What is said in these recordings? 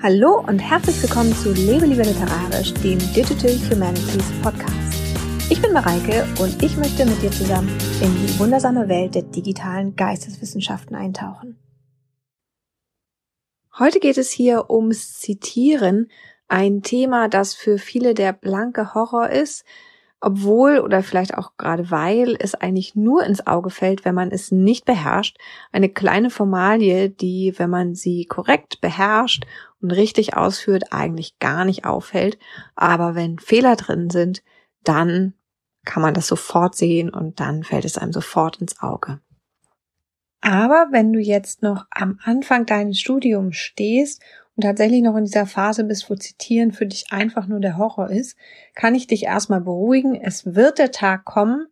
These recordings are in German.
Hallo und herzlich willkommen zu Lebe lieber literarisch, dem Digital Humanities Podcast. Ich bin Mareike und ich möchte mit dir zusammen in die wundersame Welt der digitalen Geisteswissenschaften eintauchen. Heute geht es hier ums Zitieren, ein Thema, das für viele der blanke Horror ist, obwohl oder vielleicht auch gerade weil es eigentlich nur ins Auge fällt, wenn man es nicht beherrscht. Eine kleine Formalie, die, wenn man sie korrekt beherrscht und richtig ausführt, eigentlich gar nicht auffällt. Aber wenn Fehler drin sind, dann kann man das sofort sehen und dann fällt es einem sofort ins Auge. Aber wenn du jetzt noch am Anfang deines Studiums stehst und tatsächlich noch in dieser Phase bist, wo Zitieren für dich einfach nur der Horror ist, kann ich dich erstmal beruhigen. Es wird der Tag kommen,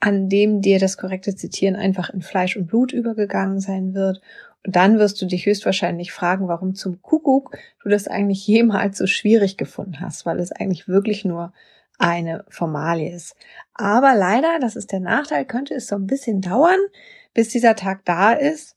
an dem dir das korrekte Zitieren einfach in Fleisch und Blut übergegangen sein wird. Und dann wirst du dich höchstwahrscheinlich fragen, warum zum Kuckuck du das eigentlich jemals so schwierig gefunden hast, weil es eigentlich wirklich nur eine Formalie ist. Aber leider, das ist der Nachteil, könnte es so ein bisschen dauern, bis dieser Tag da ist.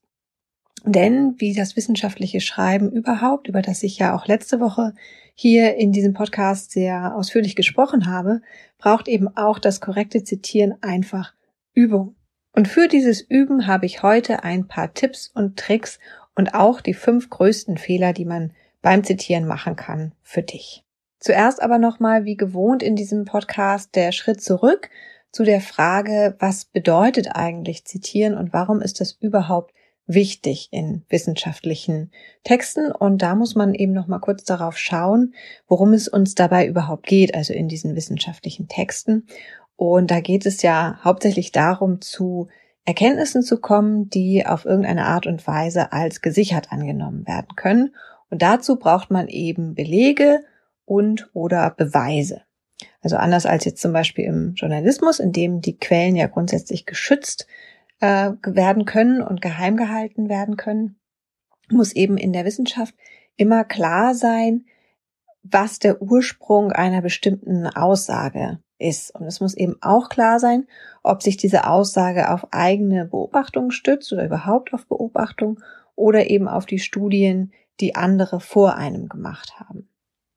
Denn wie das wissenschaftliche Schreiben überhaupt, über das ich ja auch letzte Woche hier in diesem Podcast sehr ausführlich gesprochen habe, braucht eben auch das korrekte Zitieren einfach Übung. Und für dieses Üben habe ich heute ein paar Tipps und Tricks und auch die fünf größten Fehler, die man beim Zitieren machen kann, für dich. Zuerst aber nochmal, wie gewohnt in diesem Podcast, der Schritt zurück zu der Frage, was bedeutet eigentlich Zitieren und warum ist das überhaupt wichtig in wissenschaftlichen Texten und da muss man eben noch mal kurz darauf schauen, worum es uns dabei überhaupt geht, also in diesen wissenschaftlichen Texten. Und da geht es ja hauptsächlich darum, zu Erkenntnissen zu kommen, die auf irgendeine Art und Weise als gesichert angenommen werden können. Und dazu braucht man eben Belege und oder Beweise. Also anders als jetzt zum Beispiel im Journalismus, in dem die Quellen ja grundsätzlich geschützt äh, werden können und geheim gehalten werden können, muss eben in der Wissenschaft immer klar sein, was der Ursprung einer bestimmten Aussage ist. Und es muss eben auch klar sein, ob sich diese Aussage auf eigene Beobachtung stützt oder überhaupt auf Beobachtung oder eben auf die Studien, die andere vor einem gemacht haben.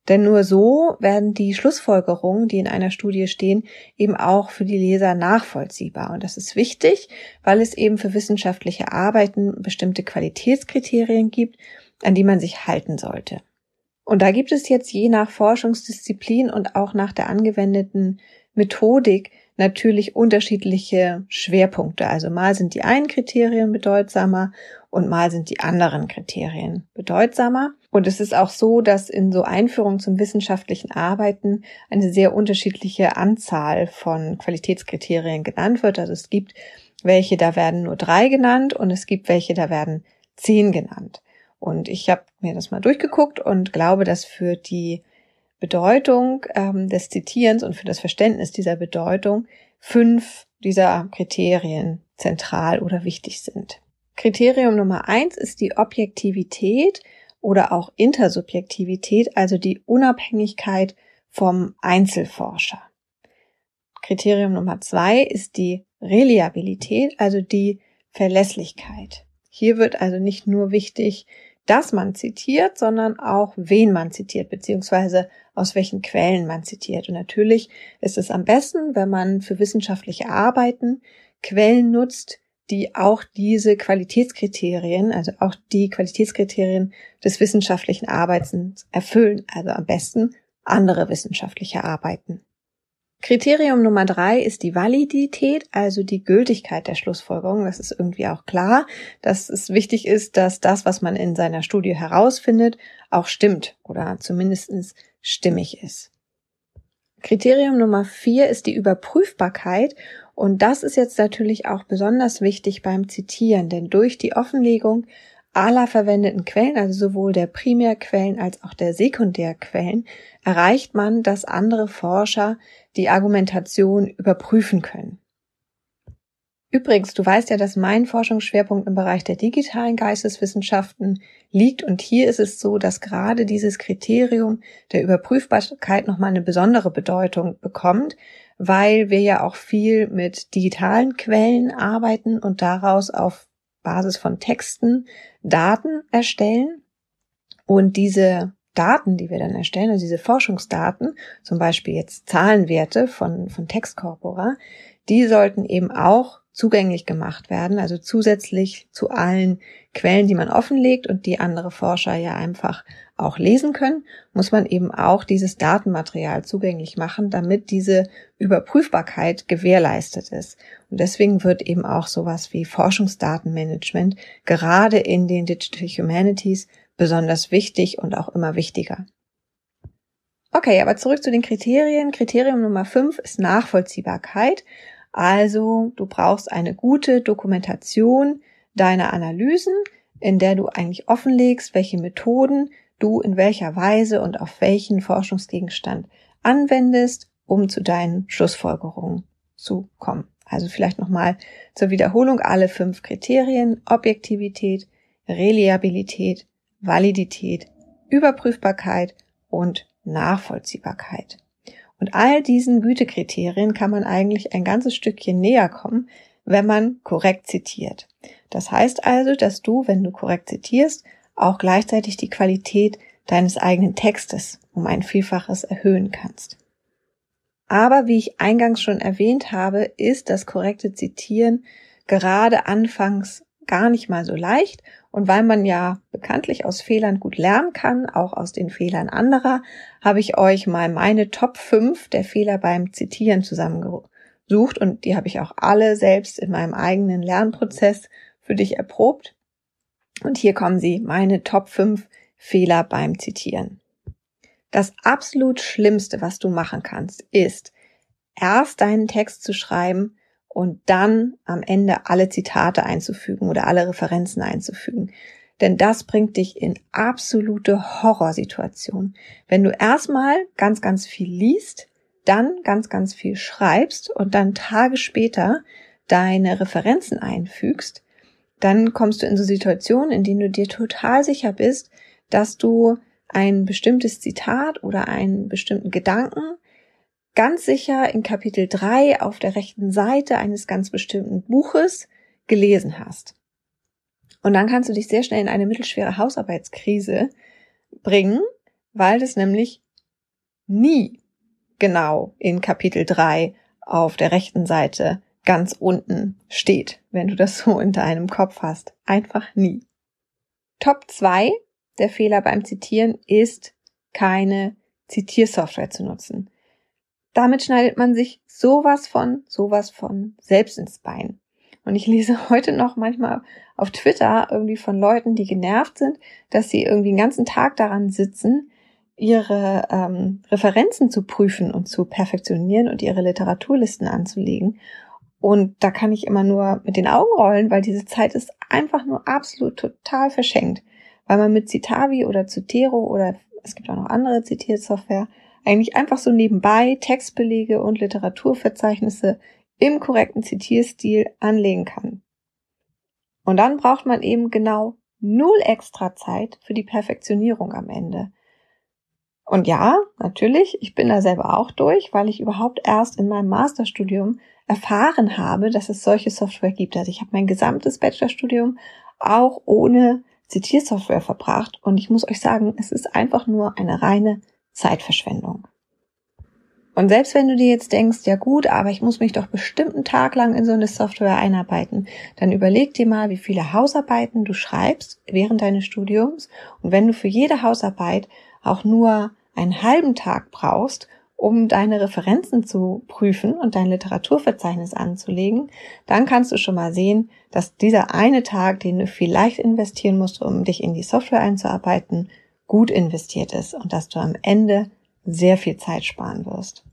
Denn nur so werden die Schlussfolgerungen, die in einer Studie stehen, eben auch für die Leser nachvollziehbar. Und das ist wichtig, weil es eben für wissenschaftliche Arbeiten bestimmte Qualitätskriterien gibt, an die man sich halten sollte. Und da gibt es jetzt je nach Forschungsdisziplin und auch nach der angewendeten Methodik natürlich unterschiedliche Schwerpunkte. Also mal sind die einen Kriterien bedeutsamer und mal sind die anderen Kriterien bedeutsamer. Und es ist auch so, dass in so Einführungen zum wissenschaftlichen Arbeiten eine sehr unterschiedliche Anzahl von Qualitätskriterien genannt wird. Also es gibt welche, da werden nur drei genannt und es gibt welche, da werden zehn genannt. Und ich habe mir das mal durchgeguckt und glaube, dass für die Bedeutung ähm, des Zitierens und für das Verständnis dieser Bedeutung fünf dieser Kriterien zentral oder wichtig sind. Kriterium Nummer eins ist die Objektivität oder auch Intersubjektivität, also die Unabhängigkeit vom Einzelforscher. Kriterium Nummer zwei ist die Reliabilität, also die Verlässlichkeit. Hier wird also nicht nur wichtig, dass man zitiert, sondern auch wen man zitiert, beziehungsweise aus welchen Quellen man zitiert. Und natürlich ist es am besten, wenn man für wissenschaftliche Arbeiten Quellen nutzt, die auch diese Qualitätskriterien, also auch die Qualitätskriterien des wissenschaftlichen Arbeitens erfüllen. Also am besten andere wissenschaftliche Arbeiten. Kriterium Nummer drei ist die Validität, also die Gültigkeit der Schlussfolgerung. Das ist irgendwie auch klar, dass es wichtig ist, dass das, was man in seiner Studie herausfindet, auch stimmt oder zumindest stimmig ist. Kriterium Nummer vier ist die Überprüfbarkeit und das ist jetzt natürlich auch besonders wichtig beim Zitieren, denn durch die Offenlegung aller verwendeten Quellen, also sowohl der Primärquellen als auch der Sekundärquellen, erreicht man, dass andere Forscher die Argumentation überprüfen können. Übrigens, du weißt ja, dass mein Forschungsschwerpunkt im Bereich der digitalen Geisteswissenschaften liegt und hier ist es so, dass gerade dieses Kriterium der Überprüfbarkeit nochmal eine besondere Bedeutung bekommt, weil wir ja auch viel mit digitalen Quellen arbeiten und daraus auf Basis von Texten Daten erstellen. Und diese Daten, die wir dann erstellen, also diese Forschungsdaten, zum Beispiel jetzt Zahlenwerte von, von Textcorpora, die sollten eben auch zugänglich gemacht werden, also zusätzlich zu allen Quellen, die man offenlegt und die andere Forscher ja einfach auch lesen können, muss man eben auch dieses Datenmaterial zugänglich machen, damit diese Überprüfbarkeit gewährleistet ist. Und deswegen wird eben auch sowas wie Forschungsdatenmanagement gerade in den Digital Humanities besonders wichtig und auch immer wichtiger. Okay, aber zurück zu den Kriterien. Kriterium Nummer 5 ist Nachvollziehbarkeit. Also du brauchst eine gute Dokumentation deiner Analysen, in der du eigentlich offenlegst, welche Methoden du in welcher Weise und auf welchen Forschungsgegenstand anwendest, um zu deinen Schlussfolgerungen zu kommen. Also vielleicht nochmal zur Wiederholung alle fünf Kriterien. Objektivität, Reliabilität, Validität, Überprüfbarkeit und Nachvollziehbarkeit. Und all diesen Gütekriterien kann man eigentlich ein ganzes Stückchen näher kommen, wenn man korrekt zitiert. Das heißt also, dass du, wenn du korrekt zitierst, auch gleichzeitig die Qualität deines eigenen Textes um ein Vielfaches erhöhen kannst. Aber wie ich eingangs schon erwähnt habe, ist das korrekte Zitieren gerade anfangs gar nicht mal so leicht und weil man ja bekanntlich aus Fehlern gut lernen kann, auch aus den Fehlern anderer, habe ich euch mal meine Top 5 der Fehler beim Zitieren zusammengesucht und die habe ich auch alle selbst in meinem eigenen Lernprozess für dich erprobt. Und hier kommen sie, meine Top 5 Fehler beim Zitieren. Das absolut Schlimmste, was du machen kannst, ist erst deinen Text zu schreiben, und dann am Ende alle Zitate einzufügen oder alle Referenzen einzufügen. Denn das bringt dich in absolute Horrorsituationen. Wenn du erstmal ganz, ganz viel liest, dann ganz, ganz viel schreibst und dann Tage später deine Referenzen einfügst, dann kommst du in so Situationen, in denen du dir total sicher bist, dass du ein bestimmtes Zitat oder einen bestimmten Gedanken ganz sicher in Kapitel 3 auf der rechten Seite eines ganz bestimmten Buches gelesen hast. Und dann kannst du dich sehr schnell in eine mittelschwere Hausarbeitskrise bringen, weil das nämlich nie genau in Kapitel 3 auf der rechten Seite ganz unten steht, wenn du das so in deinem Kopf hast. Einfach nie. Top 2 der Fehler beim Zitieren ist, keine Zitiersoftware zu nutzen. Damit schneidet man sich sowas von, sowas von selbst ins Bein. Und ich lese heute noch manchmal auf Twitter irgendwie von Leuten, die genervt sind, dass sie irgendwie den ganzen Tag daran sitzen, ihre ähm, Referenzen zu prüfen und zu perfektionieren und ihre Literaturlisten anzulegen. Und da kann ich immer nur mit den Augen rollen, weil diese Zeit ist einfach nur absolut total verschenkt. Weil man mit Citavi oder Zotero oder es gibt auch noch andere Zitiersoftware eigentlich einfach so nebenbei Textbelege und Literaturverzeichnisse im korrekten Zitierstil anlegen kann. Und dann braucht man eben genau null extra Zeit für die Perfektionierung am Ende. Und ja, natürlich, ich bin da selber auch durch, weil ich überhaupt erst in meinem Masterstudium erfahren habe, dass es solche Software gibt. Also ich habe mein gesamtes Bachelorstudium auch ohne Zitiersoftware verbracht und ich muss euch sagen, es ist einfach nur eine reine Zeitverschwendung. Und selbst wenn du dir jetzt denkst, ja gut, aber ich muss mich doch bestimmt einen Tag lang in so eine Software einarbeiten, dann überleg dir mal, wie viele Hausarbeiten du schreibst während deines Studiums. Und wenn du für jede Hausarbeit auch nur einen halben Tag brauchst, um deine Referenzen zu prüfen und dein Literaturverzeichnis anzulegen, dann kannst du schon mal sehen, dass dieser eine Tag, den du vielleicht investieren musst, um dich in die Software einzuarbeiten, gut investiert ist und dass du am Ende sehr viel Zeit sparen wirst.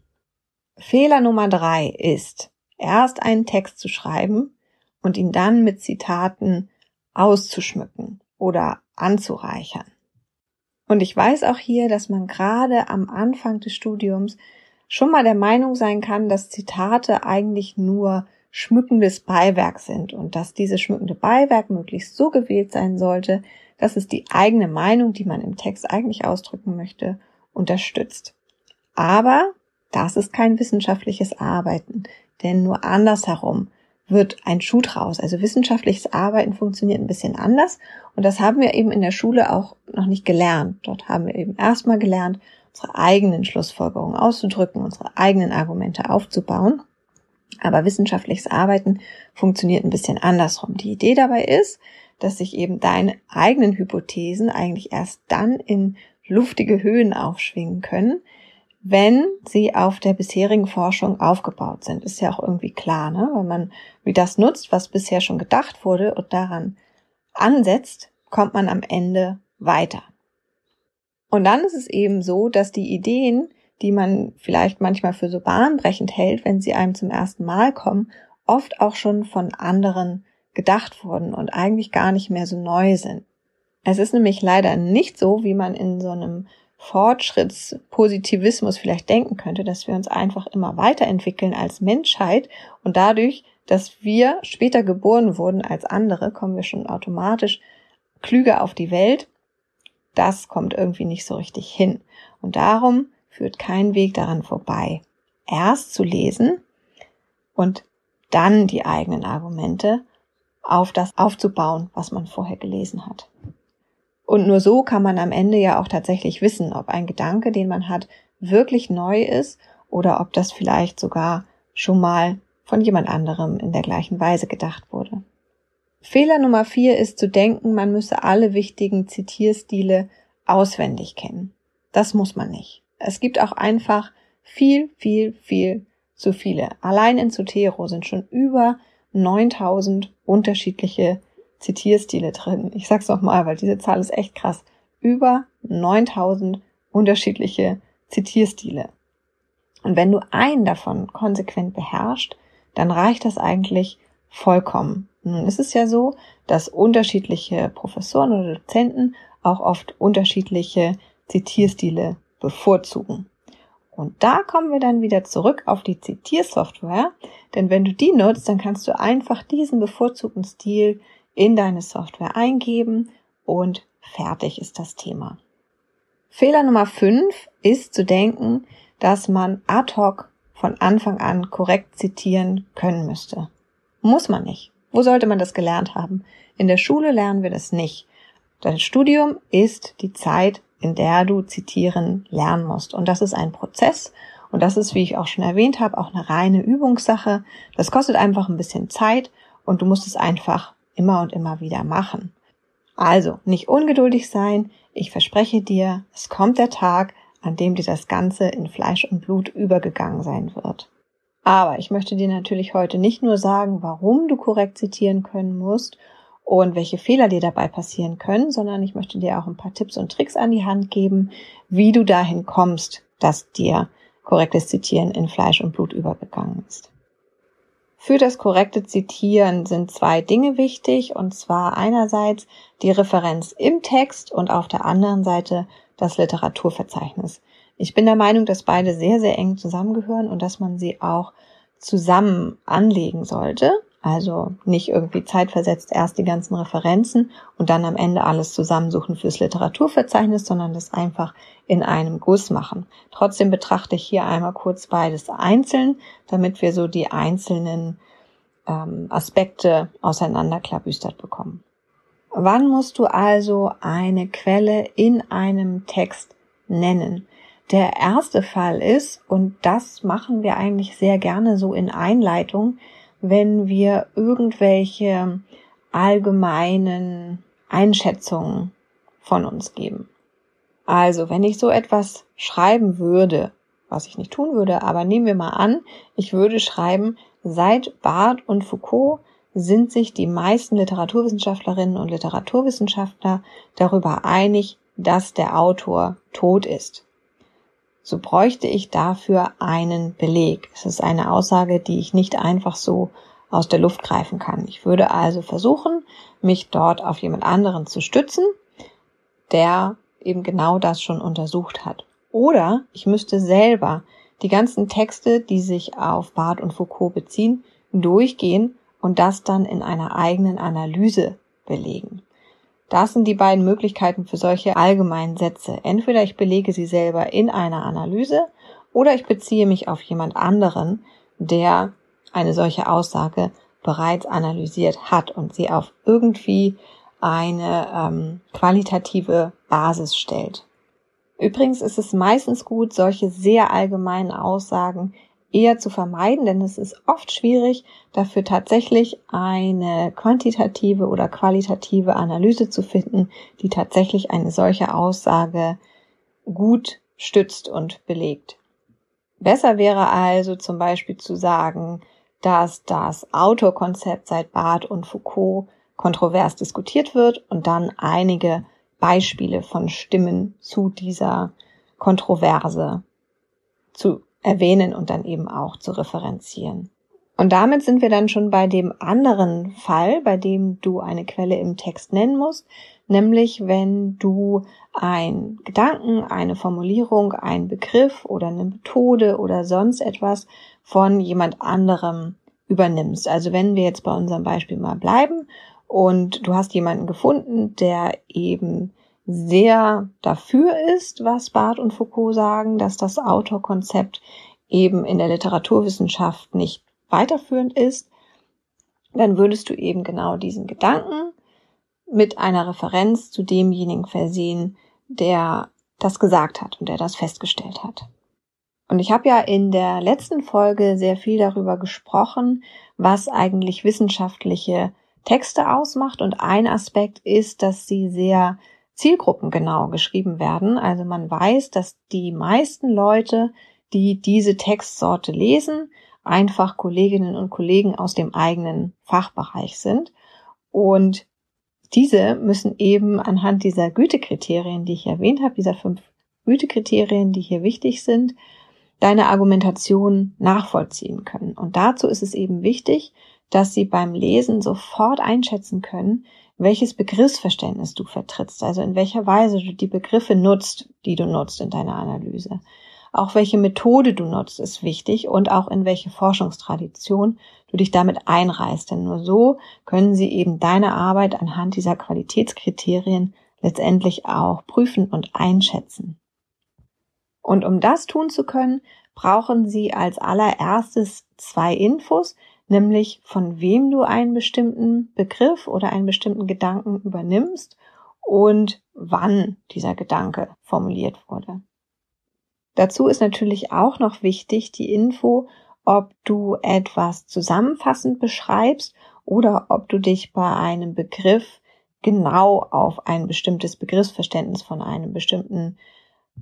Fehler Nummer drei ist, erst einen Text zu schreiben und ihn dann mit Zitaten auszuschmücken oder anzureichern. Und ich weiß auch hier, dass man gerade am Anfang des Studiums schon mal der Meinung sein kann, dass Zitate eigentlich nur schmückendes Beiwerk sind und dass dieses schmückende Beiwerk möglichst so gewählt sein sollte, dass es die eigene Meinung, die man im Text eigentlich ausdrücken möchte, unterstützt. Aber das ist kein wissenschaftliches Arbeiten, denn nur andersherum wird ein Schuh draus. Also wissenschaftliches Arbeiten funktioniert ein bisschen anders und das haben wir eben in der Schule auch noch nicht gelernt. Dort haben wir eben erstmal gelernt, unsere eigenen Schlussfolgerungen auszudrücken, unsere eigenen Argumente aufzubauen. Aber wissenschaftliches Arbeiten funktioniert ein bisschen andersrum. Die Idee dabei ist, dass sich eben deine eigenen Hypothesen eigentlich erst dann in luftige Höhen aufschwingen können, wenn sie auf der bisherigen Forschung aufgebaut sind. Ist ja auch irgendwie klar, ne? Wenn man wie das nutzt, was bisher schon gedacht wurde und daran ansetzt, kommt man am Ende weiter. Und dann ist es eben so, dass die Ideen, die man vielleicht manchmal für so bahnbrechend hält, wenn sie einem zum ersten Mal kommen, oft auch schon von anderen gedacht wurden und eigentlich gar nicht mehr so neu sind. Es ist nämlich leider nicht so, wie man in so einem Fortschrittspositivismus vielleicht denken könnte, dass wir uns einfach immer weiterentwickeln als Menschheit und dadurch, dass wir später geboren wurden als andere, kommen wir schon automatisch klüger auf die Welt. Das kommt irgendwie nicht so richtig hin. Und darum führt kein Weg daran vorbei, erst zu lesen und dann die eigenen Argumente auf das aufzubauen, was man vorher gelesen hat. Und nur so kann man am Ende ja auch tatsächlich wissen, ob ein Gedanke, den man hat, wirklich neu ist oder ob das vielleicht sogar schon mal von jemand anderem in der gleichen Weise gedacht wurde. Fehler Nummer vier ist zu denken, man müsse alle wichtigen Zitierstile auswendig kennen. Das muss man nicht. Es gibt auch einfach viel, viel, viel zu viele. Allein in Zotero sind schon über 9000 unterschiedliche Zitierstile drin. Ich sag's nochmal, weil diese Zahl ist echt krass. Über 9000 unterschiedliche Zitierstile. Und wenn du einen davon konsequent beherrschst, dann reicht das eigentlich vollkommen. Nun ist es ja so, dass unterschiedliche Professoren oder Dozenten auch oft unterschiedliche Zitierstile bevorzugen. Und da kommen wir dann wieder zurück auf die Zitiersoftware, denn wenn du die nutzt, dann kannst du einfach diesen bevorzugten Stil in deine Software eingeben und fertig ist das Thema. Fehler Nummer 5 ist zu denken, dass man ad hoc von Anfang an korrekt zitieren können müsste. Muss man nicht. Wo sollte man das gelernt haben? In der Schule lernen wir das nicht. Dein Studium ist die Zeit, in der du zitieren lernen musst. Und das ist ein Prozess. Und das ist, wie ich auch schon erwähnt habe, auch eine reine Übungssache. Das kostet einfach ein bisschen Zeit und du musst es einfach immer und immer wieder machen. Also nicht ungeduldig sein. Ich verspreche dir, es kommt der Tag, an dem dir das Ganze in Fleisch und Blut übergegangen sein wird. Aber ich möchte dir natürlich heute nicht nur sagen, warum du korrekt zitieren können musst und welche Fehler dir dabei passieren können, sondern ich möchte dir auch ein paar Tipps und Tricks an die Hand geben, wie du dahin kommst, dass dir korrektes Zitieren in Fleisch und Blut übergegangen ist. Für das korrekte Zitieren sind zwei Dinge wichtig, und zwar einerseits die Referenz im Text und auf der anderen Seite das Literaturverzeichnis. Ich bin der Meinung, dass beide sehr, sehr eng zusammengehören und dass man sie auch zusammen anlegen sollte. Also nicht irgendwie zeitversetzt erst die ganzen Referenzen und dann am Ende alles zusammensuchen fürs Literaturverzeichnis, sondern das einfach in einem Guss machen. Trotzdem betrachte ich hier einmal kurz beides einzeln, damit wir so die einzelnen ähm, Aspekte auseinanderklabüstert bekommen. Wann musst du also eine Quelle in einem Text nennen? Der erste Fall ist, und das machen wir eigentlich sehr gerne so in Einleitung, wenn wir irgendwelche allgemeinen Einschätzungen von uns geben. Also, wenn ich so etwas schreiben würde, was ich nicht tun würde, aber nehmen wir mal an, ich würde schreiben, seit Barth und Foucault sind sich die meisten Literaturwissenschaftlerinnen und Literaturwissenschaftler darüber einig, dass der Autor tot ist so bräuchte ich dafür einen Beleg. Es ist eine Aussage, die ich nicht einfach so aus der Luft greifen kann. Ich würde also versuchen, mich dort auf jemand anderen zu stützen, der eben genau das schon untersucht hat. Oder ich müsste selber die ganzen Texte, die sich auf Barth und Foucault beziehen, durchgehen und das dann in einer eigenen Analyse belegen. Das sind die beiden Möglichkeiten für solche allgemeinen Sätze. Entweder ich belege sie selber in einer Analyse oder ich beziehe mich auf jemand anderen, der eine solche Aussage bereits analysiert hat und sie auf irgendwie eine ähm, qualitative Basis stellt. Übrigens ist es meistens gut, solche sehr allgemeinen Aussagen eher zu vermeiden, denn es ist oft schwierig, dafür tatsächlich eine quantitative oder qualitative Analyse zu finden, die tatsächlich eine solche Aussage gut stützt und belegt. Besser wäre also zum Beispiel zu sagen, dass das Autorkonzept seit Barth und Foucault kontrovers diskutiert wird und dann einige Beispiele von Stimmen zu dieser Kontroverse zu erwähnen und dann eben auch zu referenzieren. Und damit sind wir dann schon bei dem anderen Fall, bei dem du eine Quelle im Text nennen musst, nämlich wenn du ein Gedanken, eine Formulierung, einen Begriff oder eine Methode oder sonst etwas von jemand anderem übernimmst. Also wenn wir jetzt bei unserem Beispiel mal bleiben und du hast jemanden gefunden, der eben sehr dafür ist, was Barth und Foucault sagen, dass das Autorkonzept eben in der Literaturwissenschaft nicht weiterführend ist, dann würdest du eben genau diesen Gedanken mit einer Referenz zu demjenigen versehen, der das gesagt hat und der das festgestellt hat. Und ich habe ja in der letzten Folge sehr viel darüber gesprochen, was eigentlich wissenschaftliche Texte ausmacht. Und ein Aspekt ist, dass sie sehr zielgruppengenau geschrieben werden. Also man weiß, dass die meisten Leute, die diese Textsorte lesen, einfach Kolleginnen und Kollegen aus dem eigenen Fachbereich sind. Und diese müssen eben anhand dieser Gütekriterien, die ich erwähnt habe, dieser fünf Gütekriterien, die hier wichtig sind, deine Argumentation nachvollziehen können. Und dazu ist es eben wichtig, dass sie beim Lesen sofort einschätzen können, welches Begriffsverständnis du vertrittst, also in welcher Weise du die Begriffe nutzt, die du nutzt in deiner Analyse. Auch welche Methode du nutzt, ist wichtig und auch in welche Forschungstradition du dich damit einreißt. Denn nur so können sie eben deine Arbeit anhand dieser Qualitätskriterien letztendlich auch prüfen und einschätzen. Und um das tun zu können, brauchen sie als allererstes zwei Infos, nämlich von wem du einen bestimmten Begriff oder einen bestimmten Gedanken übernimmst und wann dieser Gedanke formuliert wurde. Dazu ist natürlich auch noch wichtig die Info, ob du etwas zusammenfassend beschreibst oder ob du dich bei einem Begriff genau auf ein bestimmtes Begriffsverständnis von einem bestimmten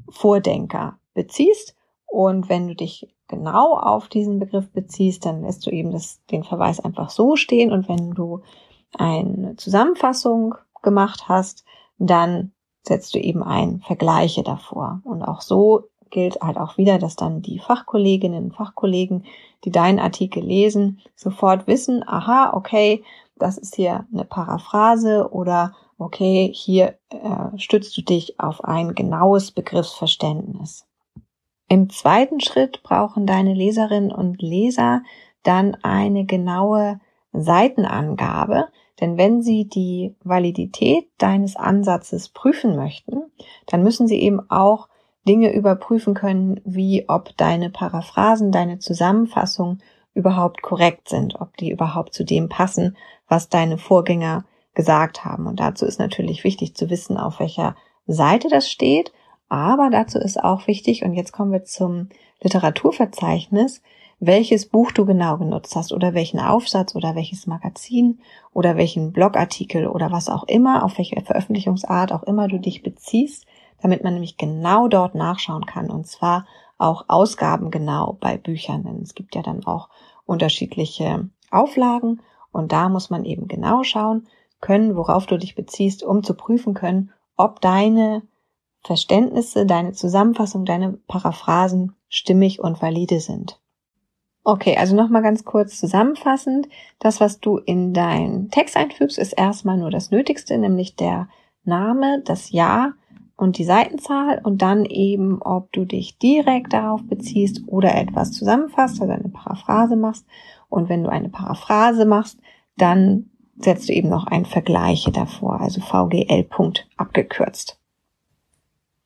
Vordenker beziehst. Und wenn du dich genau auf diesen Begriff beziehst, dann lässt du eben das, den Verweis einfach so stehen. Und wenn du eine Zusammenfassung gemacht hast, dann setzt du eben ein Vergleiche davor. Und auch so gilt halt auch wieder, dass dann die Fachkolleginnen und Fachkollegen, die deinen Artikel lesen, sofort wissen, aha, okay, das ist hier eine Paraphrase oder okay, hier äh, stützt du dich auf ein genaues Begriffsverständnis. Im zweiten Schritt brauchen deine Leserinnen und Leser dann eine genaue Seitenangabe, denn wenn sie die Validität deines Ansatzes prüfen möchten, dann müssen sie eben auch Dinge überprüfen können, wie ob deine Paraphrasen, deine Zusammenfassung überhaupt korrekt sind, ob die überhaupt zu dem passen, was deine Vorgänger gesagt haben. Und dazu ist natürlich wichtig zu wissen, auf welcher Seite das steht. Aber dazu ist auch wichtig, und jetzt kommen wir zum Literaturverzeichnis, welches Buch du genau genutzt hast oder welchen Aufsatz oder welches Magazin oder welchen Blogartikel oder was auch immer, auf welche Veröffentlichungsart auch immer du dich beziehst, damit man nämlich genau dort nachschauen kann. Und zwar auch Ausgaben genau bei Büchern, denn es gibt ja dann auch unterschiedliche Auflagen. Und da muss man eben genau schauen können, worauf du dich beziehst, um zu prüfen können, ob deine Verständnisse, deine Zusammenfassung, deine Paraphrasen stimmig und valide sind. Okay, also nochmal ganz kurz zusammenfassend. Das, was du in deinen Text einfügst, ist erstmal nur das Nötigste, nämlich der Name, das Jahr, und die Seitenzahl und dann eben, ob du dich direkt darauf beziehst oder etwas zusammenfasst, also eine Paraphrase machst. Und wenn du eine Paraphrase machst, dann setzt du eben noch ein Vergleiche davor, also VGL Punkt abgekürzt.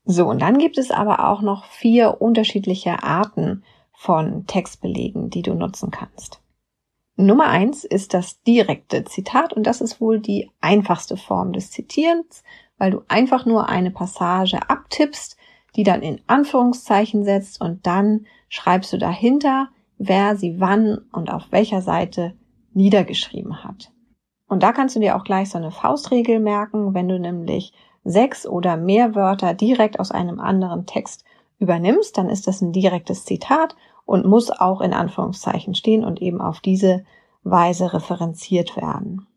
So, und dann gibt es aber auch noch vier unterschiedliche Arten von Textbelegen, die du nutzen kannst. Nummer eins ist das direkte Zitat und das ist wohl die einfachste Form des Zitierens, weil du einfach nur eine Passage abtippst, die dann in Anführungszeichen setzt und dann schreibst du dahinter, wer sie wann und auf welcher Seite niedergeschrieben hat. Und da kannst du dir auch gleich so eine Faustregel merken, wenn du nämlich sechs oder mehr Wörter direkt aus einem anderen Text übernimmst, dann ist das ein direktes Zitat und muss auch in Anführungszeichen stehen und eben auf diese Weise referenziert werden.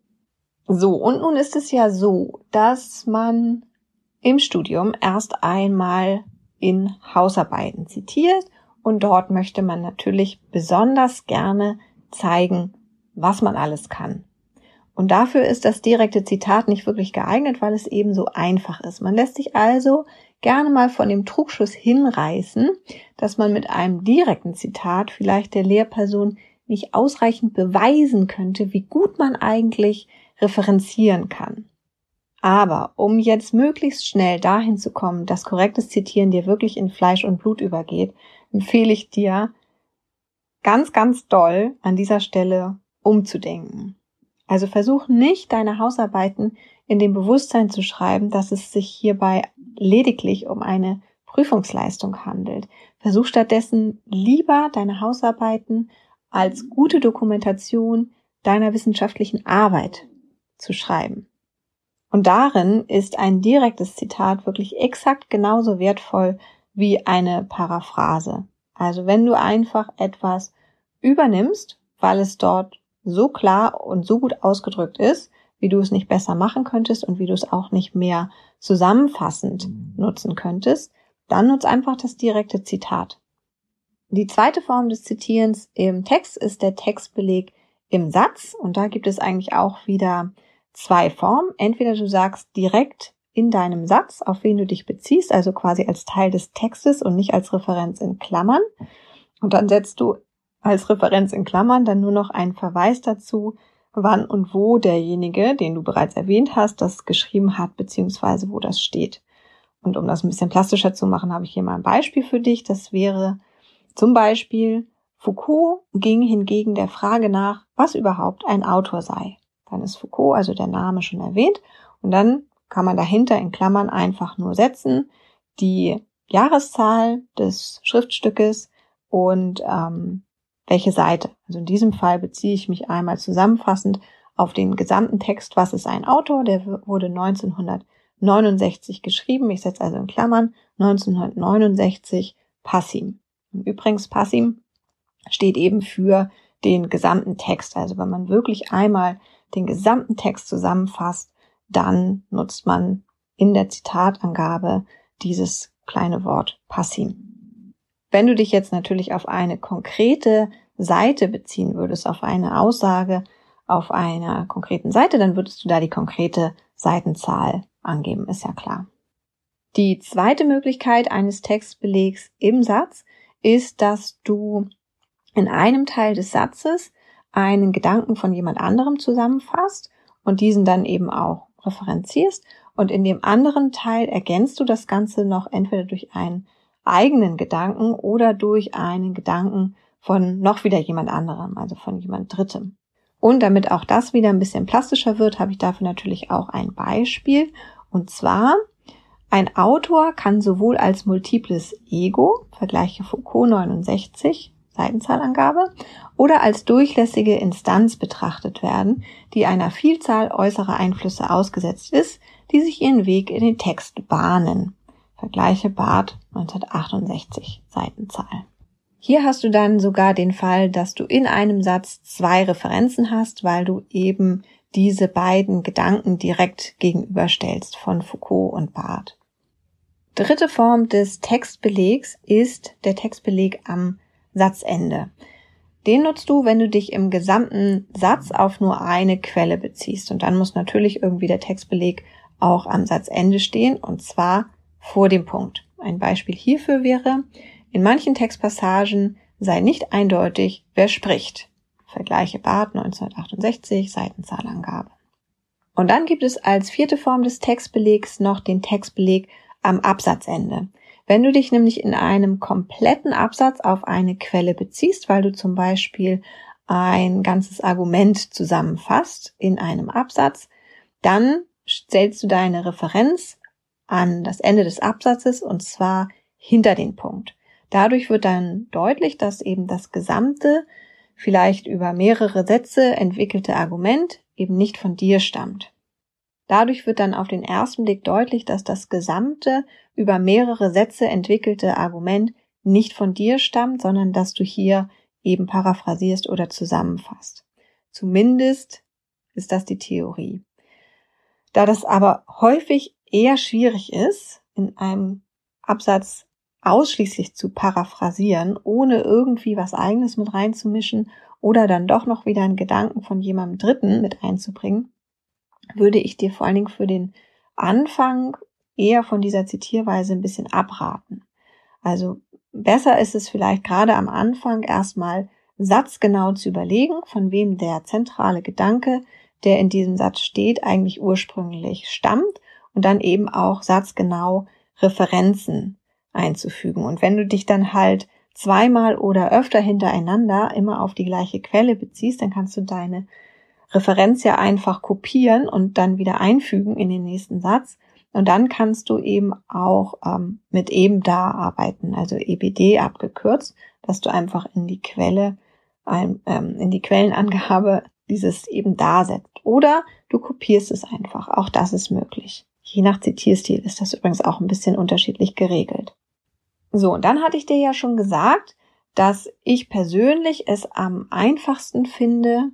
So, und nun ist es ja so, dass man im Studium erst einmal in Hausarbeiten zitiert und dort möchte man natürlich besonders gerne zeigen, was man alles kann. Und dafür ist das direkte Zitat nicht wirklich geeignet, weil es eben so einfach ist. Man lässt sich also gerne mal von dem Trugschuss hinreißen, dass man mit einem direkten Zitat vielleicht der Lehrperson nicht ausreichend beweisen könnte, wie gut man eigentlich referenzieren kann. Aber um jetzt möglichst schnell dahin zu kommen, dass korrektes Zitieren dir wirklich in Fleisch und Blut übergeht, empfehle ich dir ganz, ganz doll an dieser Stelle umzudenken. Also versuch nicht, deine Hausarbeiten in dem Bewusstsein zu schreiben, dass es sich hierbei lediglich um eine Prüfungsleistung handelt. Versuch stattdessen lieber deine Hausarbeiten als gute Dokumentation deiner wissenschaftlichen Arbeit zu schreiben. Und darin ist ein direktes Zitat wirklich exakt genauso wertvoll wie eine Paraphrase. Also wenn du einfach etwas übernimmst, weil es dort so klar und so gut ausgedrückt ist, wie du es nicht besser machen könntest und wie du es auch nicht mehr zusammenfassend nutzen könntest, dann nutz einfach das direkte Zitat. Die zweite Form des Zitierens im Text ist der Textbeleg im Satz und da gibt es eigentlich auch wieder zwei Formen. Entweder du sagst direkt in deinem Satz, auf wen du dich beziehst, also quasi als Teil des Textes und nicht als Referenz in Klammern. Und dann setzt du als Referenz in Klammern dann nur noch einen Verweis dazu, wann und wo derjenige, den du bereits erwähnt hast, das geschrieben hat, beziehungsweise wo das steht. Und um das ein bisschen plastischer zu machen, habe ich hier mal ein Beispiel für dich. Das wäre zum Beispiel, Foucault ging hingegen der Frage nach, was überhaupt ein Autor sei. Dann ist Foucault, also der Name schon erwähnt, und dann kann man dahinter in Klammern einfach nur setzen die Jahreszahl des Schriftstückes und ähm, welche Seite. Also in diesem Fall beziehe ich mich einmal zusammenfassend auf den gesamten Text, was ist ein Autor, der wurde 1969 geschrieben. Ich setze also in Klammern 1969 Passim. Und übrigens Passim steht eben für den gesamten Text. Also wenn man wirklich einmal den gesamten Text zusammenfasst, dann nutzt man in der Zitatangabe dieses kleine Wort Passim. Wenn du dich jetzt natürlich auf eine konkrete Seite beziehen würdest, auf eine Aussage auf einer konkreten Seite, dann würdest du da die konkrete Seitenzahl angeben, ist ja klar. Die zweite Möglichkeit eines Textbelegs im Satz ist, dass du in einem Teil des Satzes einen Gedanken von jemand anderem zusammenfasst und diesen dann eben auch referenzierst und in dem anderen Teil ergänzt du das Ganze noch entweder durch einen eigenen Gedanken oder durch einen Gedanken von noch wieder jemand anderem, also von jemand Drittem. Und damit auch das wieder ein bisschen plastischer wird, habe ich dafür natürlich auch ein Beispiel. Und zwar, ein Autor kann sowohl als multiples Ego, vergleiche Foucault 69, Seitenzahlangabe, oder als durchlässige Instanz betrachtet werden, die einer Vielzahl äußerer Einflüsse ausgesetzt ist, die sich ihren Weg in den Text bahnen. Vergleiche Barth 1968 Seitenzahl. Hier hast du dann sogar den Fall, dass du in einem Satz zwei Referenzen hast, weil du eben diese beiden Gedanken direkt gegenüberstellst von Foucault und Barth. Dritte Form des Textbelegs ist der Textbeleg am Satzende. Den nutzt du, wenn du dich im gesamten Satz auf nur eine Quelle beziehst. Und dann muss natürlich irgendwie der Textbeleg auch am Satzende stehen, und zwar vor dem Punkt. Ein Beispiel hierfür wäre, in manchen Textpassagen sei nicht eindeutig, wer spricht. Vergleiche Barth 1968, Seitenzahlangabe. Und dann gibt es als vierte Form des Textbelegs noch den Textbeleg am Absatzende. Wenn du dich nämlich in einem kompletten Absatz auf eine Quelle beziehst, weil du zum Beispiel ein ganzes Argument zusammenfasst in einem Absatz, dann stellst du deine Referenz an das Ende des Absatzes und zwar hinter den Punkt. Dadurch wird dann deutlich, dass eben das gesamte, vielleicht über mehrere Sätze entwickelte Argument eben nicht von dir stammt. Dadurch wird dann auf den ersten Blick deutlich, dass das gesamte über mehrere Sätze entwickelte Argument nicht von dir stammt, sondern dass du hier eben paraphrasierst oder zusammenfasst. Zumindest ist das die Theorie. Da das aber häufig eher schwierig ist, in einem Absatz ausschließlich zu paraphrasieren, ohne irgendwie was eigenes mit reinzumischen oder dann doch noch wieder einen Gedanken von jemandem Dritten mit einzubringen, würde ich dir vor allen Dingen für den Anfang eher von dieser Zitierweise ein bisschen abraten. Also besser ist es vielleicht gerade am Anfang erstmal satzgenau zu überlegen, von wem der zentrale Gedanke, der in diesem Satz steht, eigentlich ursprünglich stammt und dann eben auch satzgenau Referenzen einzufügen. Und wenn du dich dann halt zweimal oder öfter hintereinander immer auf die gleiche Quelle beziehst, dann kannst du deine Referenz ja einfach kopieren und dann wieder einfügen in den nächsten Satz. Und dann kannst du eben auch ähm, mit eben da arbeiten, also EBD abgekürzt, dass du einfach in die Quelle, ähm, in die Quellenangabe dieses eben da setzt. Oder du kopierst es einfach. Auch das ist möglich. Je nach Zitierstil ist das übrigens auch ein bisschen unterschiedlich geregelt. So, und dann hatte ich dir ja schon gesagt, dass ich persönlich es am einfachsten finde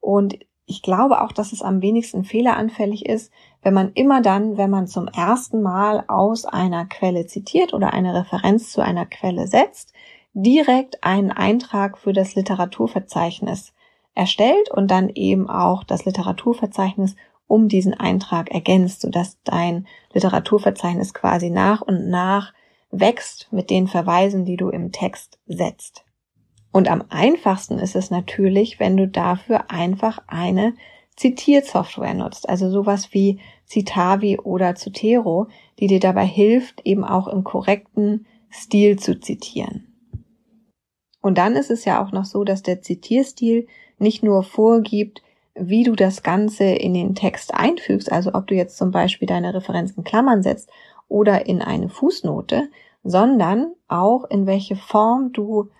und ich glaube auch, dass es am wenigsten fehleranfällig ist, wenn man immer dann, wenn man zum ersten Mal aus einer Quelle zitiert oder eine Referenz zu einer Quelle setzt, direkt einen Eintrag für das Literaturverzeichnis erstellt und dann eben auch das Literaturverzeichnis um diesen Eintrag ergänzt, sodass dein Literaturverzeichnis quasi nach und nach wächst mit den Verweisen, die du im Text setzt. Und am einfachsten ist es natürlich, wenn du dafür einfach eine Zitiersoftware nutzt, also sowas wie Citavi oder Zotero, die dir dabei hilft, eben auch im korrekten Stil zu zitieren. Und dann ist es ja auch noch so, dass der Zitierstil nicht nur vorgibt, wie du das Ganze in den Text einfügst, also ob du jetzt zum Beispiel deine Referenz in Klammern setzt oder in eine Fußnote, sondern auch in welche Form du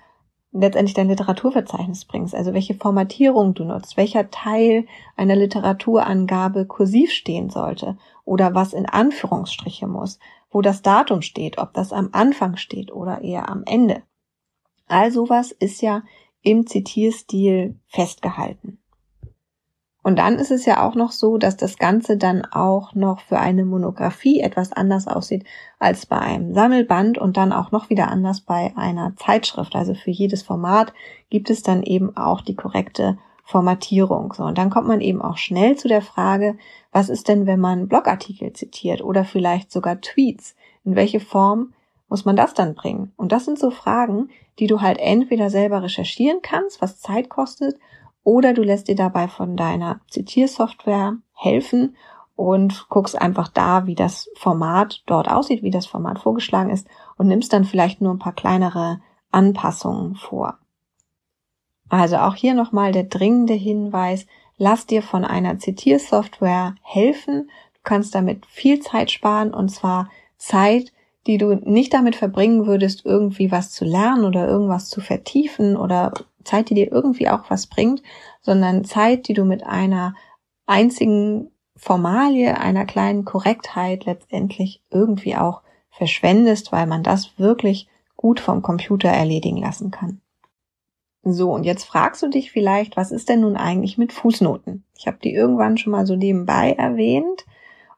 letztendlich dein Literaturverzeichnis bringst, also welche Formatierung du nutzt, welcher Teil einer Literaturangabe kursiv stehen sollte oder was in Anführungsstriche muss, wo das Datum steht, ob das am Anfang steht oder eher am Ende. All sowas ist ja im Zitierstil festgehalten. Und dann ist es ja auch noch so, dass das Ganze dann auch noch für eine Monographie etwas anders aussieht als bei einem Sammelband und dann auch noch wieder anders bei einer Zeitschrift. Also für jedes Format gibt es dann eben auch die korrekte Formatierung. So, und dann kommt man eben auch schnell zu der Frage, was ist denn, wenn man Blogartikel zitiert oder vielleicht sogar Tweets? In welche Form muss man das dann bringen? Und das sind so Fragen, die du halt entweder selber recherchieren kannst, was Zeit kostet, oder du lässt dir dabei von deiner Zitiersoftware helfen und guckst einfach da, wie das Format dort aussieht, wie das Format vorgeschlagen ist und nimmst dann vielleicht nur ein paar kleinere Anpassungen vor. Also auch hier nochmal der dringende Hinweis, lass dir von einer Zitiersoftware helfen. Du kannst damit viel Zeit sparen und zwar Zeit, die du nicht damit verbringen würdest, irgendwie was zu lernen oder irgendwas zu vertiefen oder Zeit, die dir irgendwie auch was bringt, sondern Zeit, die du mit einer einzigen Formalie, einer kleinen Korrektheit letztendlich irgendwie auch verschwendest, weil man das wirklich gut vom Computer erledigen lassen kann. So, und jetzt fragst du dich vielleicht, was ist denn nun eigentlich mit Fußnoten? Ich habe die irgendwann schon mal so nebenbei erwähnt.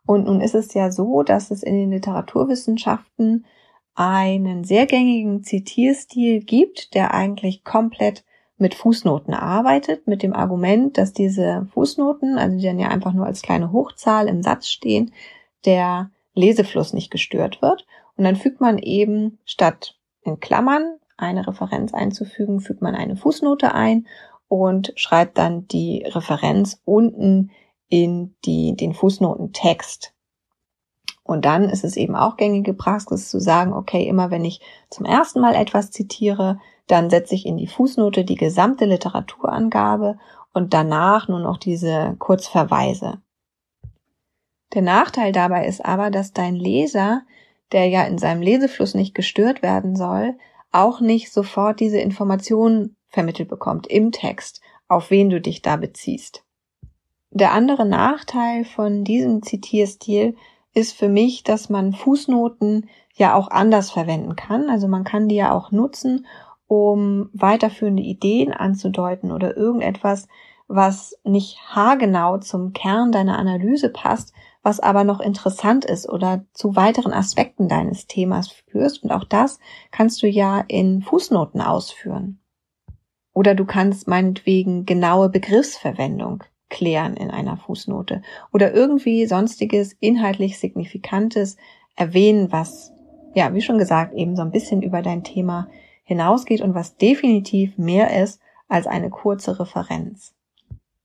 Und nun ist es ja so, dass es in den Literaturwissenschaften einen sehr gängigen Zitierstil gibt, der eigentlich komplett mit Fußnoten arbeitet, mit dem Argument, dass diese Fußnoten, also die dann ja einfach nur als kleine Hochzahl im Satz stehen, der Lesefluss nicht gestört wird. Und dann fügt man eben statt in Klammern eine Referenz einzufügen, fügt man eine Fußnote ein und schreibt dann die Referenz unten in die, den Fußnotentext. Und dann ist es eben auch gängige Praxis zu sagen, okay, immer wenn ich zum ersten Mal etwas zitiere, dann setze ich in die Fußnote die gesamte Literaturangabe und danach nur noch diese Kurzverweise. Der Nachteil dabei ist aber, dass dein Leser, der ja in seinem Lesefluss nicht gestört werden soll, auch nicht sofort diese Informationen vermittelt bekommt im Text, auf wen du dich da beziehst. Der andere Nachteil von diesem Zitierstil ist für mich, dass man Fußnoten ja auch anders verwenden kann. Also man kann die ja auch nutzen, um weiterführende Ideen anzudeuten oder irgendetwas, was nicht haargenau zum Kern deiner Analyse passt, was aber noch interessant ist oder zu weiteren Aspekten deines Themas führst. Und auch das kannst du ja in Fußnoten ausführen. Oder du kannst meinetwegen genaue Begriffsverwendung klären in einer Fußnote oder irgendwie sonstiges inhaltlich Signifikantes erwähnen, was, ja, wie schon gesagt, eben so ein bisschen über dein Thema hinausgeht und was definitiv mehr ist als eine kurze Referenz.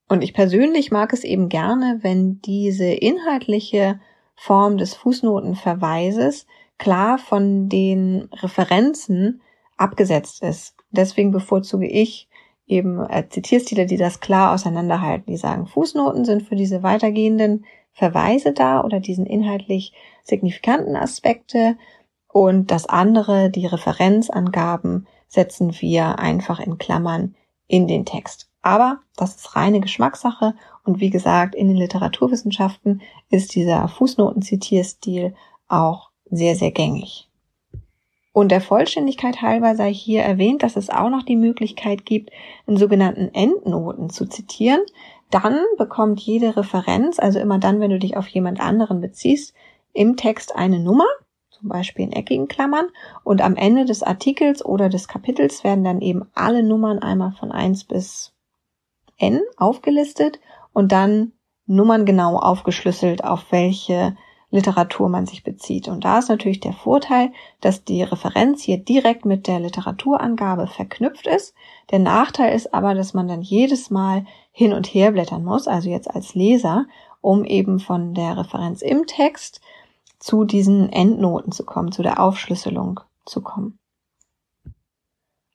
Und ich persönlich mag es eben gerne, wenn diese inhaltliche Form des Fußnotenverweises klar von den Referenzen abgesetzt ist. Deswegen bevorzuge ich eben äh, Zitierstile, die das klar auseinanderhalten. Die sagen, Fußnoten sind für diese weitergehenden Verweise da oder diesen inhaltlich signifikanten Aspekte und das andere, die Referenzangaben, setzen wir einfach in Klammern in den Text. Aber das ist reine Geschmackssache und wie gesagt, in den Literaturwissenschaften ist dieser Fußnotenzitierstil auch sehr, sehr gängig. Und der Vollständigkeit halber sei hier erwähnt, dass es auch noch die Möglichkeit gibt, in sogenannten Endnoten zu zitieren. Dann bekommt jede Referenz, also immer dann, wenn du dich auf jemand anderen beziehst, im Text eine Nummer, zum Beispiel in eckigen Klammern. Und am Ende des Artikels oder des Kapitels werden dann eben alle Nummern einmal von eins bis n aufgelistet und dann Nummern genau aufgeschlüsselt, auf welche Literatur man sich bezieht. Und da ist natürlich der Vorteil, dass die Referenz hier direkt mit der Literaturangabe verknüpft ist. Der Nachteil ist aber, dass man dann jedes Mal hin und her blättern muss, also jetzt als Leser, um eben von der Referenz im Text zu diesen Endnoten zu kommen, zu der Aufschlüsselung zu kommen.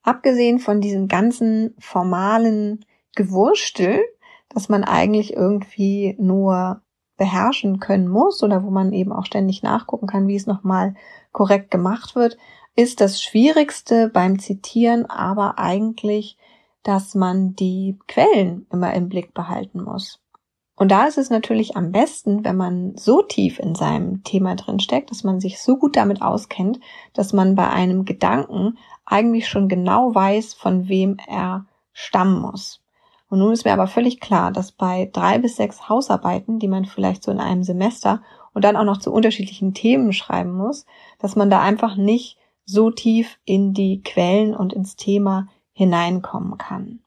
Abgesehen von diesen ganzen formalen Gewurstel, dass man eigentlich irgendwie nur beherrschen können muss oder wo man eben auch ständig nachgucken kann, wie es nochmal korrekt gemacht wird, ist das Schwierigste beim Zitieren aber eigentlich, dass man die Quellen immer im Blick behalten muss. Und da ist es natürlich am besten, wenn man so tief in seinem Thema drin steckt, dass man sich so gut damit auskennt, dass man bei einem Gedanken eigentlich schon genau weiß, von wem er stammen muss. Und nun ist mir aber völlig klar, dass bei drei bis sechs Hausarbeiten, die man vielleicht so in einem Semester und dann auch noch zu unterschiedlichen Themen schreiben muss, dass man da einfach nicht so tief in die Quellen und ins Thema hineinkommen kann.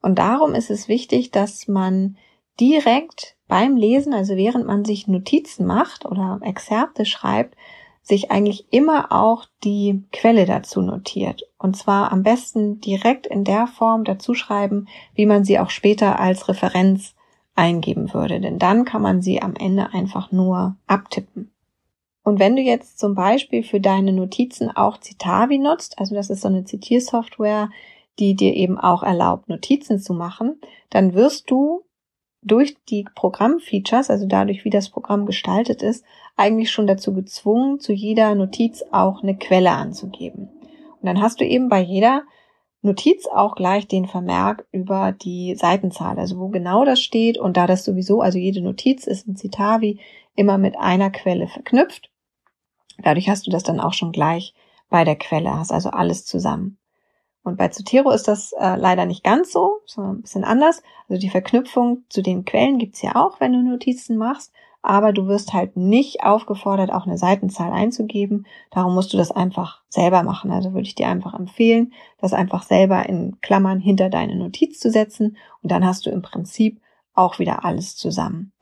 Und darum ist es wichtig, dass man direkt beim Lesen, also während man sich Notizen macht oder Exzerpte schreibt, sich eigentlich immer auch die Quelle dazu notiert. Und zwar am besten direkt in der Form dazu schreiben, wie man sie auch später als Referenz eingeben würde. Denn dann kann man sie am Ende einfach nur abtippen. Und wenn du jetzt zum Beispiel für deine Notizen auch Citavi nutzt, also das ist so eine Zitiersoftware, die dir eben auch erlaubt, Notizen zu machen, dann wirst du durch die Programmfeatures, also dadurch, wie das Programm gestaltet ist, eigentlich schon dazu gezwungen, zu jeder Notiz auch eine Quelle anzugeben. Und dann hast du eben bei jeder Notiz auch gleich den Vermerk über die Seitenzahl, also wo genau das steht. Und da das sowieso, also jede Notiz ist in Citavi immer mit einer Quelle verknüpft. Dadurch hast du das dann auch schon gleich bei der Quelle, hast also alles zusammen. Und bei Zotero ist das äh, leider nicht ganz so, sondern ein bisschen anders. Also die Verknüpfung zu den Quellen gibt's ja auch, wenn du Notizen machst, aber du wirst halt nicht aufgefordert, auch eine Seitenzahl einzugeben. Darum musst du das einfach selber machen. Also würde ich dir einfach empfehlen, das einfach selber in Klammern hinter deine Notiz zu setzen und dann hast du im Prinzip auch wieder alles zusammen.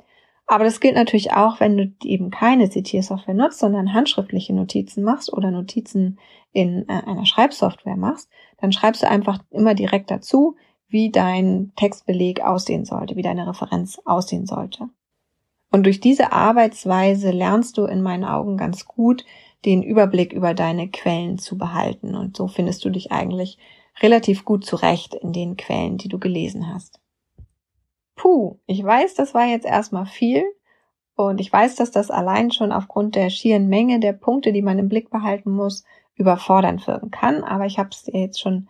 Aber das gilt natürlich auch, wenn du eben keine Zitiersoftware nutzt, sondern handschriftliche Notizen machst oder Notizen in äh, einer Schreibsoftware machst, dann schreibst du einfach immer direkt dazu, wie dein Textbeleg aussehen sollte, wie deine Referenz aussehen sollte. Und durch diese Arbeitsweise lernst du in meinen Augen ganz gut, den Überblick über deine Quellen zu behalten. Und so findest du dich eigentlich relativ gut zurecht in den Quellen, die du gelesen hast. Puh, ich weiß, das war jetzt erstmal viel. Und ich weiß, dass das allein schon aufgrund der schieren Menge der Punkte, die man im Blick behalten muss, überfordernd wirken kann. Aber ich habe es dir jetzt schon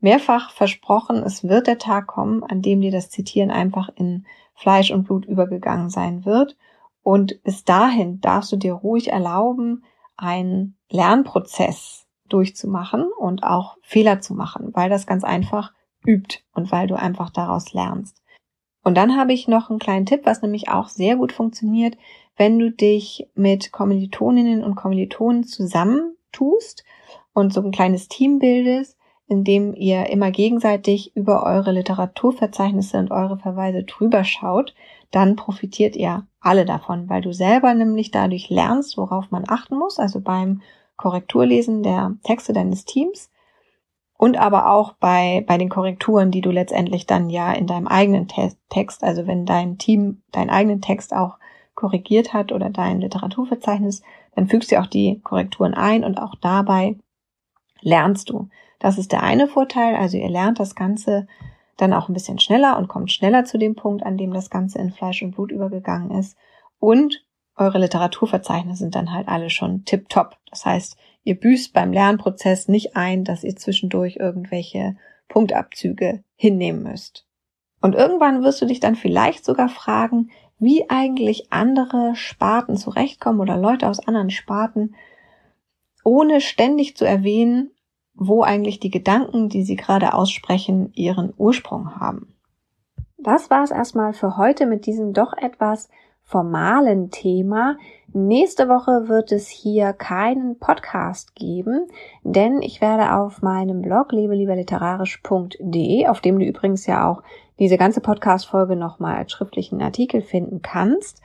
mehrfach versprochen, es wird der Tag kommen, an dem dir das Zitieren einfach in Fleisch und Blut übergegangen sein wird. Und bis dahin darfst du dir ruhig erlauben, einen Lernprozess durchzumachen und auch Fehler zu machen, weil das ganz einfach übt und weil du einfach daraus lernst. Und dann habe ich noch einen kleinen Tipp, was nämlich auch sehr gut funktioniert, wenn du dich mit Kommilitoninnen und Kommilitonen zusammentust und so ein kleines Team bildest, in dem ihr immer gegenseitig über eure Literaturverzeichnisse und eure Verweise drüber schaut, dann profitiert ihr alle davon, weil du selber nämlich dadurch lernst, worauf man achten muss, also beim Korrekturlesen der Texte deines Teams und aber auch bei, bei den Korrekturen, die du letztendlich dann ja in deinem eigenen Te Text, also wenn dein Team deinen eigenen Text auch korrigiert hat oder dein Literaturverzeichnis, dann fügst du auch die Korrekturen ein und auch dabei lernst du. Das ist der eine Vorteil, also ihr lernt das Ganze dann auch ein bisschen schneller und kommt schneller zu dem Punkt, an dem das Ganze in Fleisch und Blut übergegangen ist. Und eure Literaturverzeichnisse sind dann halt alle schon tipptopp. Das heißt, ihr büßt beim Lernprozess nicht ein, dass ihr zwischendurch irgendwelche Punktabzüge hinnehmen müsst. Und irgendwann wirst du dich dann vielleicht sogar fragen, wie eigentlich andere Sparten zurechtkommen oder Leute aus anderen Sparten, ohne ständig zu erwähnen, wo eigentlich die Gedanken, die sie gerade aussprechen, ihren Ursprung haben. Das war es erstmal für heute mit diesem doch etwas formalen Thema. Nächste Woche wird es hier keinen Podcast geben, denn ich werde auf meinem Blog lebelieberliterarisch.de, auf dem du übrigens ja auch diese ganze Podcast-Folge nochmal als schriftlichen Artikel finden kannst,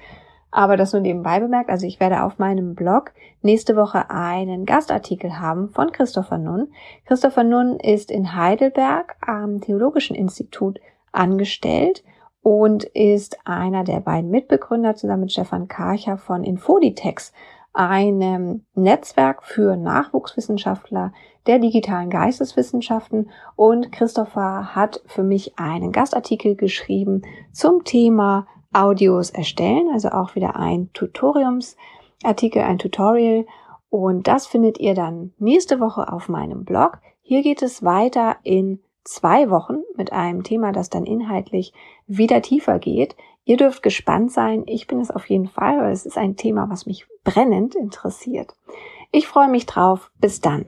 aber das nur nebenbei bemerkt, also ich werde auf meinem Blog nächste Woche einen Gastartikel haben von Christopher Nunn. Christopher Nunn ist in Heidelberg am Theologischen Institut angestellt und ist einer der beiden Mitbegründer zusammen mit Stefan Karcher von Infoditex, einem Netzwerk für Nachwuchswissenschaftler der digitalen Geisteswissenschaften. Und Christopher hat für mich einen Gastartikel geschrieben zum Thema Audios erstellen, also auch wieder ein Tutoriumsartikel, ein Tutorial. Und das findet ihr dann nächste Woche auf meinem Blog. Hier geht es weiter in zwei Wochen mit einem Thema, das dann inhaltlich wieder tiefer geht. Ihr dürft gespannt sein. Ich bin es auf jeden Fall, weil es ist ein Thema, was mich brennend interessiert. Ich freue mich drauf. Bis dann.